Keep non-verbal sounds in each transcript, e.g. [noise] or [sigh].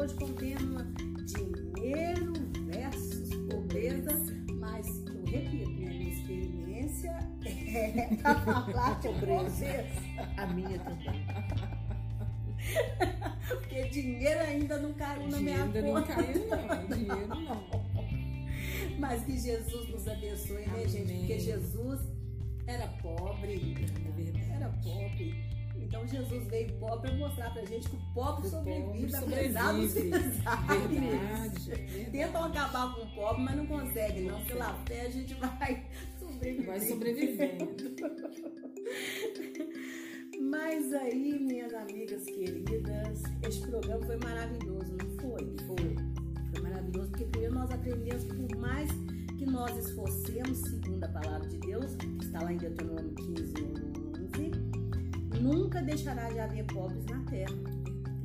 hoje com o tema dinheiro versus pobreza. Mas eu repito, né? minha experiência é para falar de pobreza. A minha também. Porque dinheiro ainda não caiu na minha não conta. caiu, não. Dinheiro não. Mas que Jesus nos abençoe, né, Amém. gente? Porque Jesus era pobre. É verdade. Era pobre. Então Jesus veio pobre para mostrar pra gente que o pobre O sobrevive, apesar dos pesares. Tentam acabar com o pobre, mas não conseguem, não. Pela fé a gente vai [laughs] sobreviver. Vai sobrevivendo. Mas aí, minhas amigas queridas, este programa foi maravilhoso, não foi? Foi. Foi maravilhoso, porque primeiro nós aprendemos que por mais que nós esforcemos, segundo a palavra de Deus, que está lá em Deuteronômio 15, 11, nunca deixará de haver pobres na terra.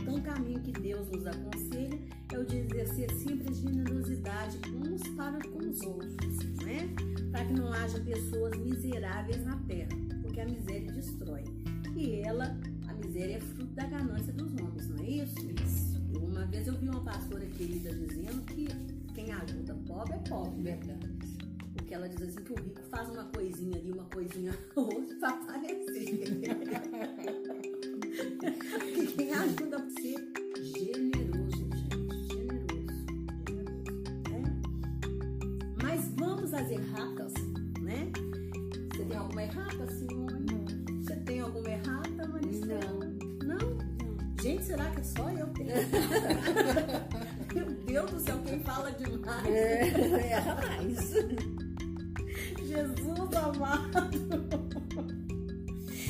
Então, o caminho que Deus nos aconselha é o de exercer sempre a generosidade uns para com os outros, né? Para que não haja pessoas miseráveis na terra, porque a miséria destrói. E ela, a miséria é fruto da ganância dos homens, não é isso? Isso. Uma vez eu vi uma pastora querida dizendo que quem ajuda pobre é pobre, Verdade. porque ela diz assim que o rico faz uma coisinha ali, uma coisinha [laughs] outra [laughs] para aparecer. Que quem ajuda a ser generoso, gente, generoso, generoso, né? Mas vamos às erratas, né? Você tem alguma errata, Simone? Você tem alguma errata, Maristela? Não. Gente, será que é só eu tenho errata? [laughs] Meu Deus do céu, quem fala demais? É, erra mais. [laughs] Jesus amado.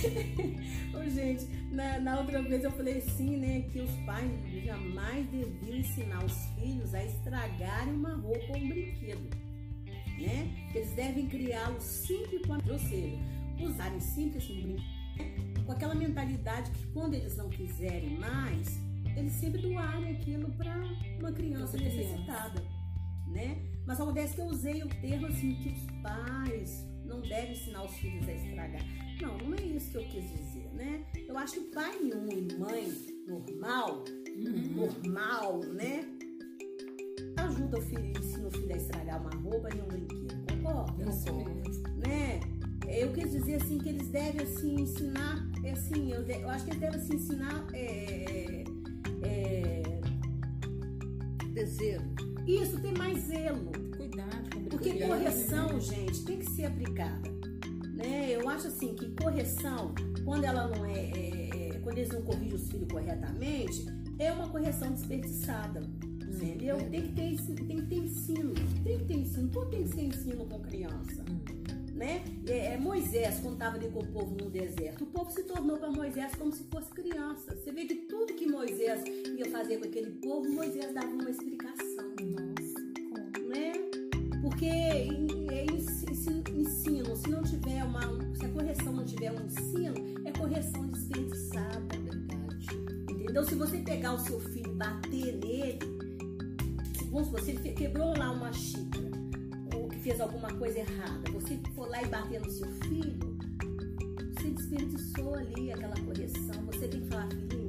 [laughs] Ô, gente, na, na outra vez eu falei assim, né, que os pais jamais deviam ensinar os filhos a estragarem uma roupa ou um brinquedo, né? Eles devem criá-los sempre quando, ou seja, usarem sempre esse brinquedo né, com aquela mentalidade que quando eles não quiserem mais, eles sempre doarem aquilo para uma criança. necessitada, né? Mas acontece que eu usei o termo assim que os pais não devem ensinar os filhos a estragar. Não, não é isso que eu quis dizer, né? Eu acho que pai nenhum e mãe normal, normal, né? Ajuda o filho, ensina o filho a estragar uma roupa e um brinquedo, concorda? Mesmo. né? Eu quis dizer assim que eles devem assim ensinar, é, assim, eu, de- eu acho que eles devem assim, ensinar é, é, Desejo. isso, ter mais zelo. Porque correção, gente, tem que ser aplicada. Né? Eu acho assim que correção, quando ela não é, é- é- quando eles não corrigem os filhos corretamente, é uma correção desperdiçada. Entendeu? Tem que, ter, tem que ter ensino. Tem que ter ensino. Tudo tem que ser ensino com criança. Né? É, é Moisés, quando estava ali com o povo no deserto, o povo se tornou para Moisés como se fosse criança. Você vê que tudo que Moisés ia fazer com aquele povo, Moisés dava uma explicação? Porque é ens- ensi- ensino, se não tiver uma, se a correção não tiver um ensino, é correção desperdiçada, Verdade. entendeu? Se você pegar o seu filho e bater nele, vamos se fe- quebrou lá uma xícara ou fez alguma coisa errada, você for lá e bater no seu filho, você desperdiçou ali aquela correção. Você tem que falar, filhinho,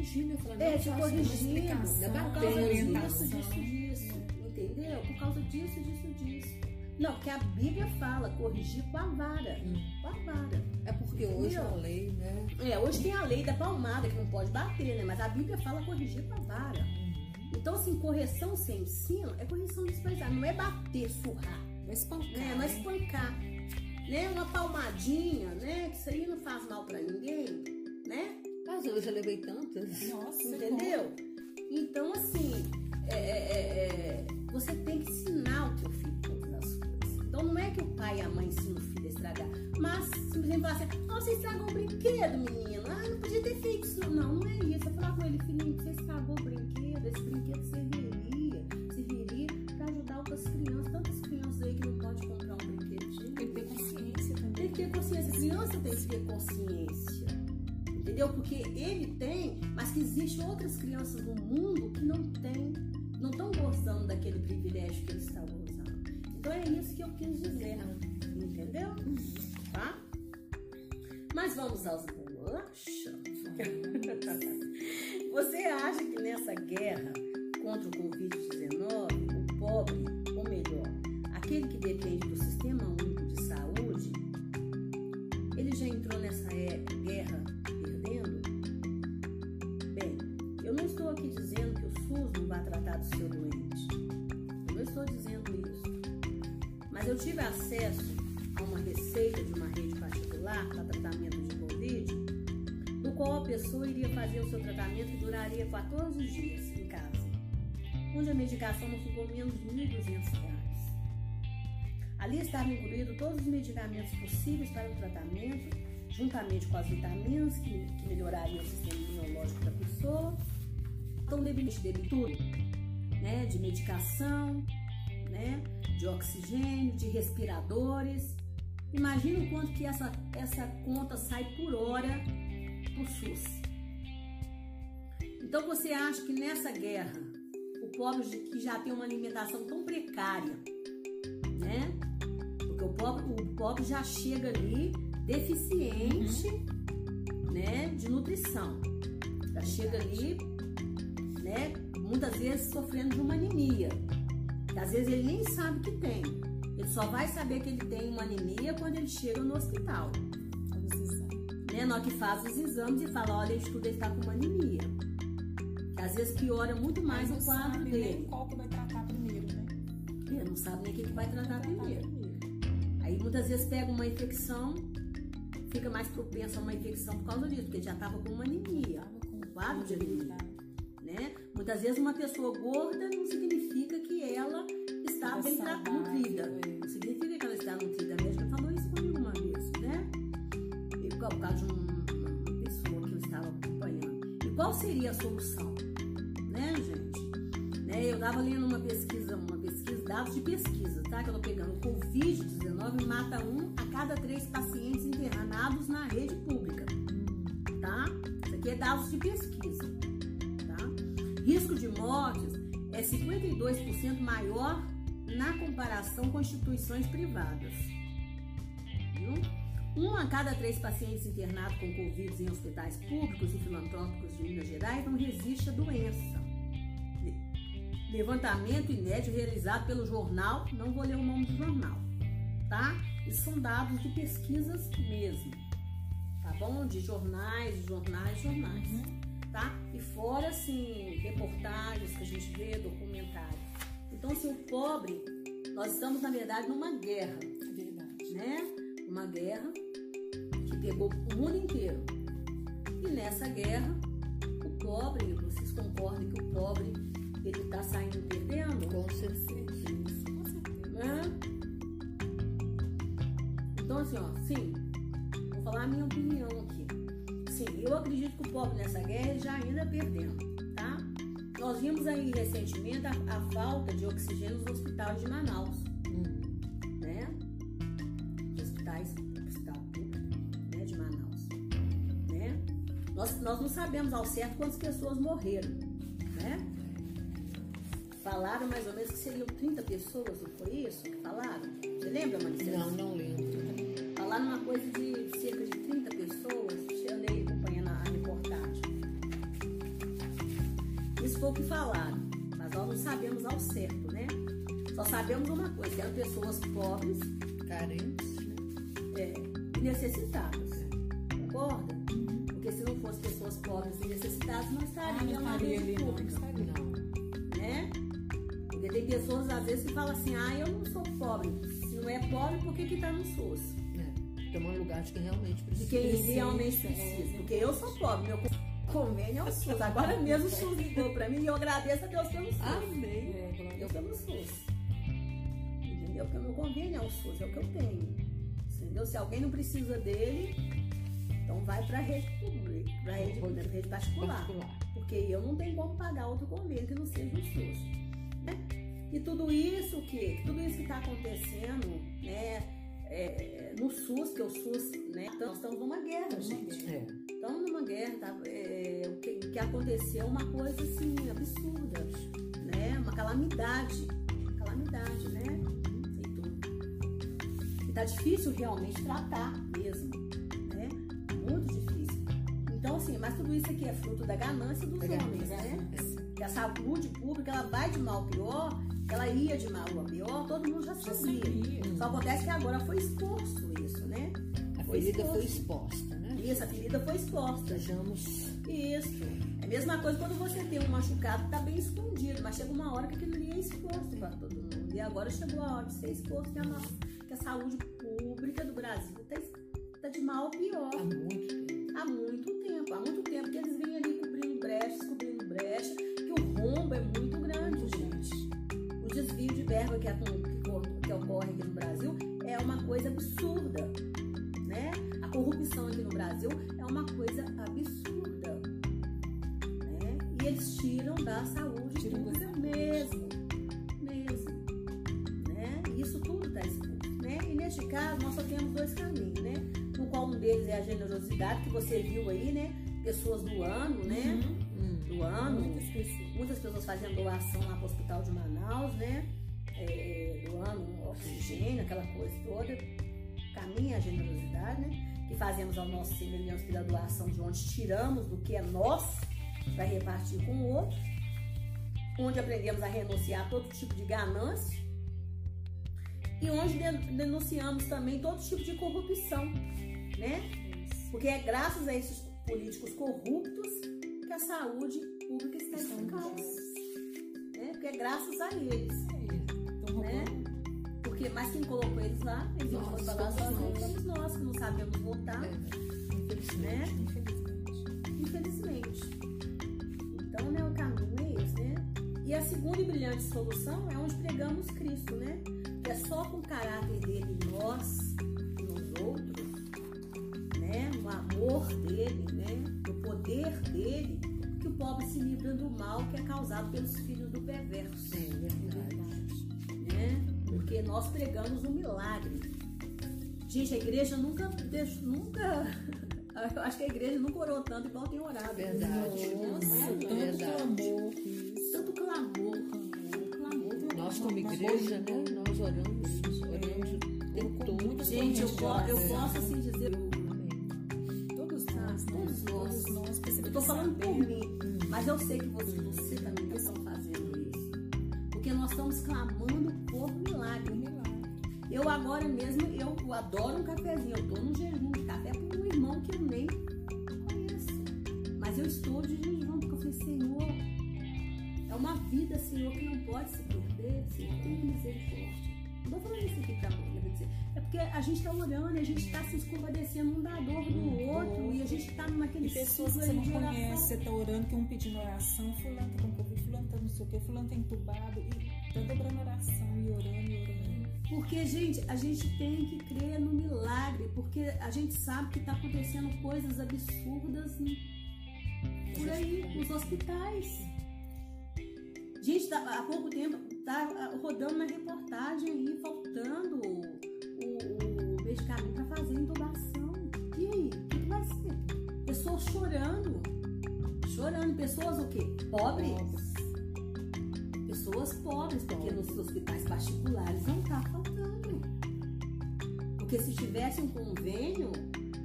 Corrigir, né? Falar, É, não, te corrigindo explicação, por causa disso, disso, disso. Entendeu? Por causa disso, disso, disso. Não, porque a Bíblia fala corrigir com a vara. Hum. Com a vara. É porque hoje Entendeu? a lei, né? É, hoje tem a lei da palmada, que não pode bater, né? Mas a Bíblia fala corrigir com a vara. Então, assim, correção sem ensino é correção desprezada. Não é bater, surrar, Vai espancar. né? Não é espancar. Né? Uma palmadinha, né? Que isso aí não faz mal pra ninguém, né? Eu já levei tantas. Nossa, Entendeu? Então, assim, é, é, é, é, você tem que ensinar o teu filho todas as coisas. Então, não é que o pai e a mãe ensinam o filho a estragar, mas simplesmente falar assim: ah, você estragou o brinquedo, menino. Ah, não podia ter feito isso. Não, não é isso. Eu falar com ele, filhinho, você estragou o brinquedo. Esse brinquedo serviria, serviria para ajudar outras crianças. Tantas crianças aí que não podem comprar um brinquedinho. Tem que ter consciência também. Tem que ter consciência. A criança tem que ter consciência. Entendeu? Porque ele tem, mas que existe existem outras crianças no mundo que não têm, não estão gozando daquele privilégio que eles estão gozando. Então é isso que eu quis dizer, entendeu? Tá? Mas vamos aos bolachas. Você acha que nessa guerra contra o Covid-19, o pobre, ou melhor, aquele que depende do tive acesso a uma receita de uma rede particular para tratamento de Covid, no qual a pessoa iria fazer o seu tratamento que duraria 14 dias em casa, onde a medicação não ficou menos de 1.200 reais. Ali estavam incluídos todos os medicamentos possíveis para o tratamento, juntamente com as vitaminas que, que melhorariam o sistema imunológico da pessoa. Deve dele tudo, né? De medicação, né? De oxigênio, de respiradores. Imagina o quanto que essa, essa conta sai por hora pro SUS. Então você acha que nessa guerra, o pobre que já tem uma alimentação tão precária, né? Porque o pobre, o pobre já chega ali deficiente, né? De nutrição. Já chega ali, né? Muitas vezes sofrendo de uma anemia. Às vezes ele nem sabe que tem. Ele só vai saber que ele tem uma anemia quando ele chega no hospital. Né? Na hora que faz os exames e fala, olha, ele estuda, ele tá com uma anemia. Que às vezes piora muito mais o quadro sabe dele. nem qual que vai tratar primeiro, né? Ele não sabe nem o que que vai tratar Tratar primeiro. Aí muitas vezes pega uma infecção, fica mais propensa a uma infecção por causa disso, porque ele já estava com uma anemia, com quadro de anemia. debilidade. né? Muitas vezes uma pessoa gorda não significa que ela está Tá bem saudável, nutrida. Não significa que ela está nutrida. A médica falou isso comigo uma vez, né? E por causa de um- uma pessoa que eu estava acompanhando. E qual seria a solução? Né, gente? Né, eu estava lendo uma pesquisa, uma pesquisa, dados de pesquisa, tá? Que eu tô pegando. O Covid-19 mata um a cada três pacientes internados na rede pública, tá? Isso aqui é dados de pesquisa, tá? Risco de mortes é 52% maior na comparação com instituições privadas. Um a cada três pacientes internados com Covid em hospitais públicos e filantrópicos de Minas Gerais não resiste à doença. Le- Levantamento inédito realizado pelo jornal, não vou ler o nome do jornal, tá? Isso são dados de pesquisas mesmo, tá bom? De jornais, jornais, jornais tá? E fora, assim, reportagens que a gente vê, documentários. Então, assim, o pobre, nós estamos, na verdade, numa guerra, É verdade. né? Uma guerra que pegou o mundo inteiro. E nessa guerra, o pobre, vocês concordam que o pobre, ele tá saindo perdendo? Com certeza. Com certeza. né? Então, assim, ó, sim, vou falar a minha opinião aqui. Sim, eu acredito que o pobre nessa guerra já ainda perdendo? Nós vimos aí recentemente a, a falta de oxigênio nos hospitais de Manaus, Hum. né? Os hospitais, hospital público, né, de Manaus, né? Nós, nós não sabemos ao certo quantas pessoas morreram, né? Falaram mais ou menos que seriam 30 pessoas, não foi isso falaram? Você lembra, Maricela? Não, não lembro. Falaram uma coisa de falaram, mas nós não sabemos ao certo, né? Só sabemos uma coisa, que eram pessoas pobres Carentes, né? é, e necessitadas. Concorda? Porque se não fossem pessoas pobres e necessitadas, não Ah, estariam não na rede não. pública estaria. Não. né? Porque tem pessoas às vezes que falam assim, ah, eu não sou pobre. Se não é pobre, por que que tá no SUS? É. Tomar lugar de quem realmente De precisa. quem Precisa, realmente é. precisa. Porque eu sou pobre, meu convênio é [laughs] o SUS. Agora mesmo o SUS ligou pra mim e eu agradeço a Deus pelo SUS. Amém. É, Eu pelo SUS. Entendeu? Porque o meu convênio é o SUS, é o que eu tenho. Entendeu? Se alguém não precisa dele, então vai pra rede pública, pra rede, pra rede particular. Porque eu não tenho como pagar outro convênio que não seja o SUS. Né? E tudo isso que tudo isso que está acontecendo, né? é, no SUS, que o SUS, né? Então, nós estamos numa guerra, gente. É. Estamos numa guerra, tá? É, aconteceu uma coisa assim, absurda, né? Uma calamidade. Calamidade, né? Sei tudo. E tá difícil realmente tratar mesmo, né? Muito difícil. Então, assim, mas tudo isso aqui é fruto da ganância dos Da homens, ganância, né? Que a saúde pública, ela vai de mal a pior, ela ia de mal a pior, todo mundo já sabia. Só acontece que agora foi exposto isso, né? A Foi ferida foi exposta, né? Isso, a ferida foi exposta. Sejamos. Isso. Mesma coisa quando você tem um machucado que tá bem escondido, mas chega uma hora que aquilo ali é exposto para todo mundo. E agora chegou a hora de ser exposto que a, nossa, que a saúde pública do Brasil tá, tá de mal a pior. Há muito tempo. Há muito tempo, há muito tempo que eles vêm ali cobrindo brechas, cobrindo brecha, que o rombo é muito grande, gente. O desvio de verba que, acon- você viu aí, né? Pessoas doando, né? Uhum. Hum. Doando, Muitas pessoas. muitas pessoas fazendo doação lá para o Hospital de Manaus, né? É, doando um oxigênio, aquela coisa toda. Caminha a generosidade, né? Que fazemos ao nosso semelhante que da doação de onde tiramos do que é nosso para repartir com o outro. Onde aprendemos a renunciar a todo tipo de ganância. E onde den- denunciamos também todo tipo de corrupção, né? Porque é graças a esses políticos corruptos que a saúde pública está em caos. Né? Porque é graças a eles. Estão Né? roubando. Porque, mas quem colocou eles lá, eles não foram nós. somos nós que não sabemos votar, É, infelizmente. né? Infelizmente. Infelizmente. Então, né, o caminho é esse, né? E a segunda e brilhante solução é onde pregamos Cristo, né? Que é só com o caráter dele em nós, nos outros, né? Amor dele, né? No poder dele, que o pobre se livra do mal que é causado pelos filhos do perverso, É verdade. né? Porque nós pregamos um milagre. Gente, a igreja nunca deixou, nunca. [laughs] Eu acho que a igreja nunca orou tanto igual tem orado. Verdade. Nossa, Tanto Verdade. clamor. isso. tanto clamor. Nós, como igreja, né? Nós oramos, oramos o tempo todo. Gente, eu, eu É. posso assim precisamos falando por mim, mas eu sei que você, você também está fazendo isso. Porque nós estamos clamando por milagre. Eu agora mesmo, eu adoro um cafezinho. Eu tô num jejum de café com um irmão que eu nem conheço. Mas eu estou de jejum, porque eu falei, Senhor, é uma vida, Senhor, que não pode se perder. Senhor, tenha misericórdia. Não tô falando isso aqui pra agradecer. É porque a gente tá orando, e a gente tá se compadecendo um da dor do outro. E a gente tá naquele E pessoas que você não conhece, você tá orando, que um pedindo oração, fulano tá com Covid, fulano tá não sei o que, fulano tá entubado, e tá dobrando oração e orando e orando. Porque, gente, a gente tem que crer no milagre, porque a gente sabe que está acontecendo coisas absurdas em- por aí, nos hospitais. Gente, tá- há pouco tempo tá ah, rodando na reportagem aí, faltando o, o medicamento para fazer a intubação. E aí, o que, que vai ser? Pessoas chorando. Chorando. Pessoas o quê? Pobres. Pessoas pobres, porque nos hospitais particulares não está faltando. Porque se tivesse um convênio,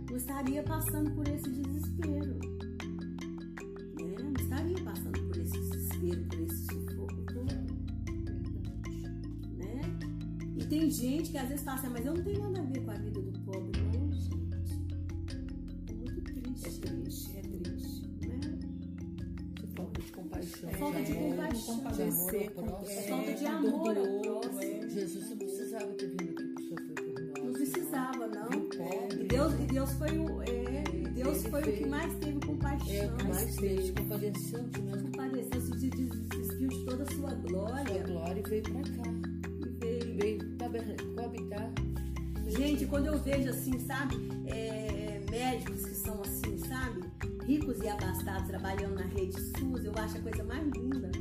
não estaria passando por esse desespero. E tem gente que às vezes fala assim, mas eu não tenho nada a ver com a vida do pobre, não, gente. É muito triste. É triste, é triste. Né? Falta de compaixão. Falta de amor, compaixão. de Compadecer, amor ao próximo. é, Falta de amor ao próximo. é. Jesus não precisava ter vindo aqui para sofrer por nós. Não precisava, não. E Deus, e Deus foi o, é, e Deus foi o que mais teve compaixão. É o que mais fez, compadeceu de nós. Compadeceu, se des- des- despiu de toda a sua Sua glória. glória e veio para cá. Quando eu vejo assim, sabe, é, médicos que são assim, sabe, ricos e abastados trabalhando na rede SUS, eu acho a coisa mais linda.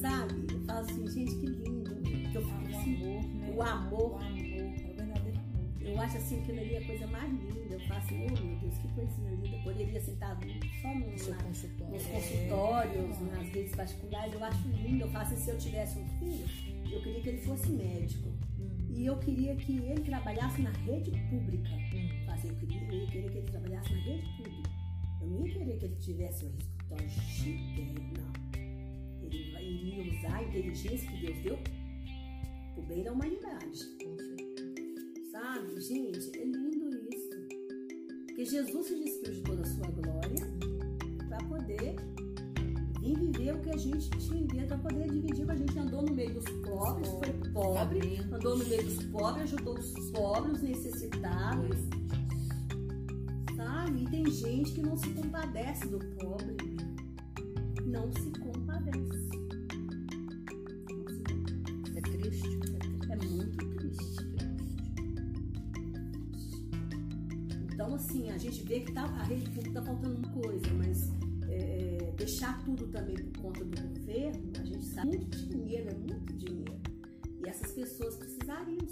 Sabe? Eu falo assim, gente, que lindo. Que eu O fico assim, amor, né? o amor. O amor, é o verdadeiro amor. Eu acho assim que ali é a coisa mais linda. Eu faço, oh meu Deus, que coisinha linda. Eu poderia sentar só no, Seu na- consultório. nos consultórios, nas redes particulares. Eu acho lindo. Eu faço, se eu tivesse um filho, eu queria que ele fosse médico. E eu queria que ele trabalhasse na rede pública. Hum. Assim, eu, queria, eu ia querer que ele trabalhasse na rede pública. Eu não ia querer que ele tivesse um escritório chique, não. Ele iria usar a inteligência que Deus deu pro bem da humanidade. Sabe? Gente, é lindo isso. Porque Jesus se despiu de toda a sua glória viver o que a gente tinha, para poder dividir com a gente. Andou no meio dos pobres, foi pobre, Famintos. andou no meio dos pobres, ajudou os pobres, os necessitados, sabe? E tem gente que não se compadece do pobre. Não se compadece. Não se compadece. É triste. É muito triste. Então, assim, a gente vê que tá, a rede pública tá faltando uma coisa, mas é, deixar tudo também por conta do governo, a gente sabe muito dinheiro, é muito dinheiro. E essas pessoas precisariam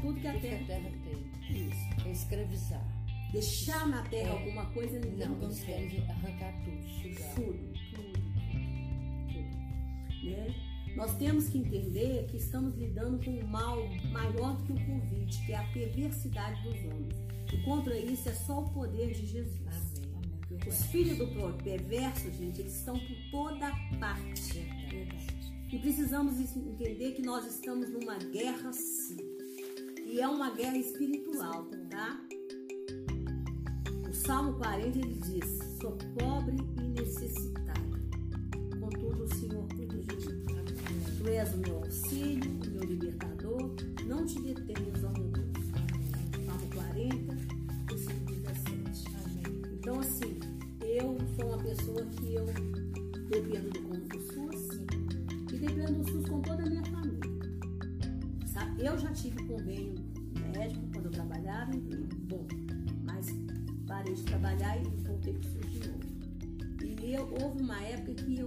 tudo que a Tudo que a terra terra tem. Isso. É escravizar. Deixar na terra É. alguma coisa ninguém Não, quer. querem arrancar tudo, sugar. Tudo, tudo, tudo. Né? Nós temos que entender que estamos lidando com um mal maior do que o Covid, que é a perversidade dos homens. E contra isso é só o poder de Jesus. Amém. Os filhos do perverso, gente, eles estão por toda parte. E precisamos entender que nós estamos numa guerra sim. E é uma guerra espiritual, tá? O Salmo 40 ele diz: Sou pobre e necessitado. Contudo, o Senhor cuida de mim. Tu és o meu auxílio, o meu libertador. Não te detenhas, ó meu Deus. Salmo 40, versículo 17. Então, assim, eu sou uma pessoa que eu dependo do, houve uma época que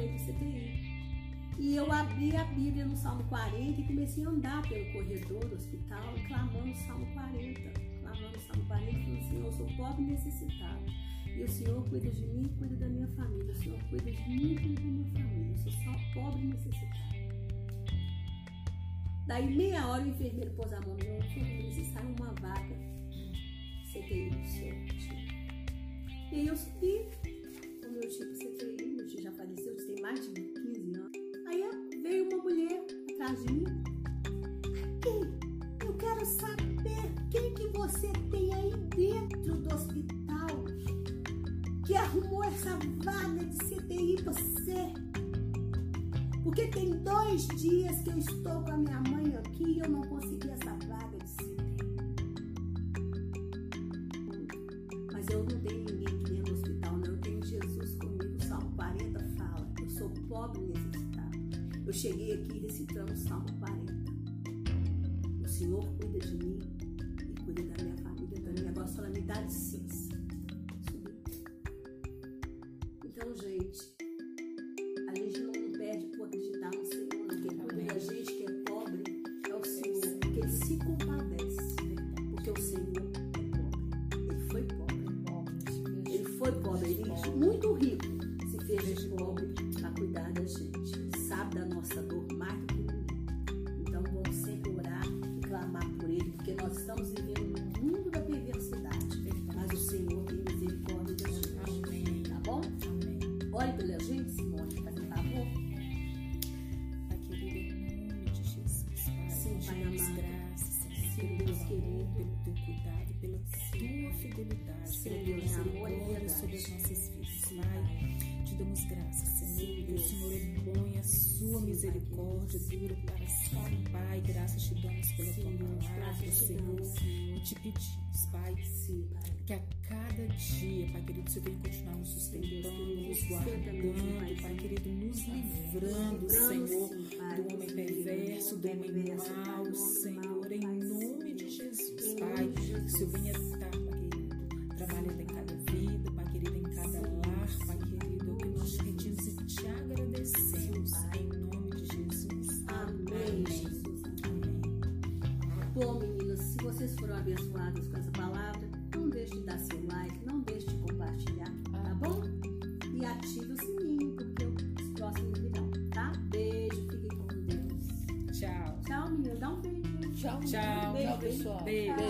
ir para CTI. E eu abri a Bíblia no Salmo 40 e comecei a andar pelo corredor do hospital, clamando o Salmo 40. Clamando o Salmo 40 e falando assim, eu sou pobre e necessitado. E o Senhor cuida de mim cuida da minha família. O Senhor cuida de mim e cuida da minha família. Eu sou só pobre e necessitado. Daí, meia hora, o enfermeiro pôs a mão no meu ombro e falou, necessário uma vaga CTI do seu. E eu subi o meu tio pro CTI, meu tio já faleceu, tem mais de 15 anos. Aí veio uma mulher atrás de mim. Aqui, eu quero saber quem que você tem aí dentro do hospital que arrumou essa vaga de CTI pra você. Porque tem dois dias que eu estou com a minha mãe aqui e eu não consegui essa pobre necessitado. Eu cheguei aqui recitando o Salmo 40. O Senhor cuida de mim e cuida da minha família também. Agora só me dá licença. Então, gente, fidelidade, Senhor sobre as nossas vidas, Pai. Te damos graças, Senhor Que O Senhor é impõe a sua misericórdia dura para sempre, Pai. Graças te damos pela tua palavra, Senhor. E te pedimos, Pai, que a cada dia, Pai querido, você venha continuar nos sustentando, nos guardando, Pai querido, nos livrando, Senhor, do homem perverso, do homem mau, Senhor, em 对。